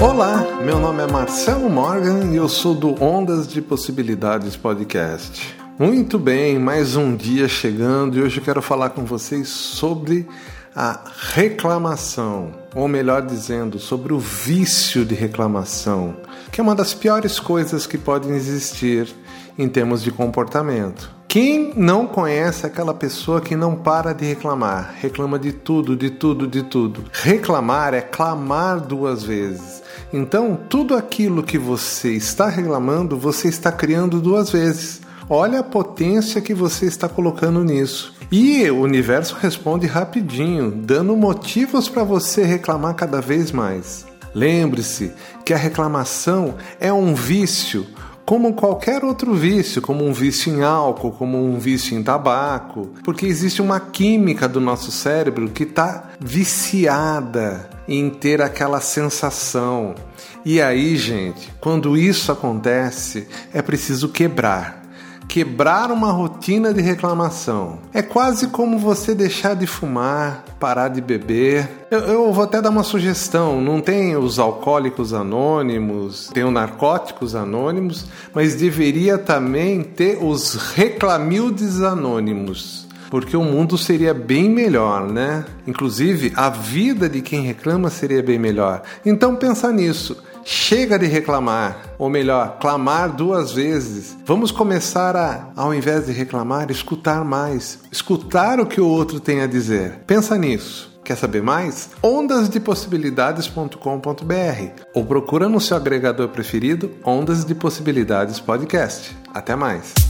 Olá, meu nome é Marcelo Morgan e eu sou do Ondas de Possibilidades Podcast. Muito bem, mais um dia chegando e hoje eu quero falar com vocês sobre a reclamação, ou melhor dizendo, sobre o vício de reclamação, que é uma das piores coisas que podem existir em termos de comportamento. Quem não conhece aquela pessoa que não para de reclamar? Reclama de tudo, de tudo, de tudo. Reclamar é clamar duas vezes. Então, tudo aquilo que você está reclamando, você está criando duas vezes. Olha a potência que você está colocando nisso. E o universo responde rapidinho, dando motivos para você reclamar cada vez mais. Lembre-se que a reclamação é um vício, como qualquer outro vício, como um vício em álcool, como um vício em tabaco, porque existe uma química do nosso cérebro que está viciada em ter aquela sensação. E aí, gente, quando isso acontece, é preciso quebrar quebrar uma rotina de reclamação. É quase como você deixar de fumar, parar de beber. Eu, eu, vou até dar uma sugestão: não tem os alcoólicos anônimos, tem os narcóticos anônimos, mas deveria também ter os reclamildes anônimos porque o mundo seria bem melhor, né? Inclusive, a vida de quem reclama seria bem melhor. Então pensa nisso. Chega de reclamar, ou melhor, clamar duas vezes. Vamos começar a, ao invés de reclamar, escutar mais, escutar o que o outro tem a dizer. Pensa nisso. Quer saber mais? ondasdepossibilidades.com.br ou procura no seu agregador preferido Ondas de Possibilidades Podcast. Até mais.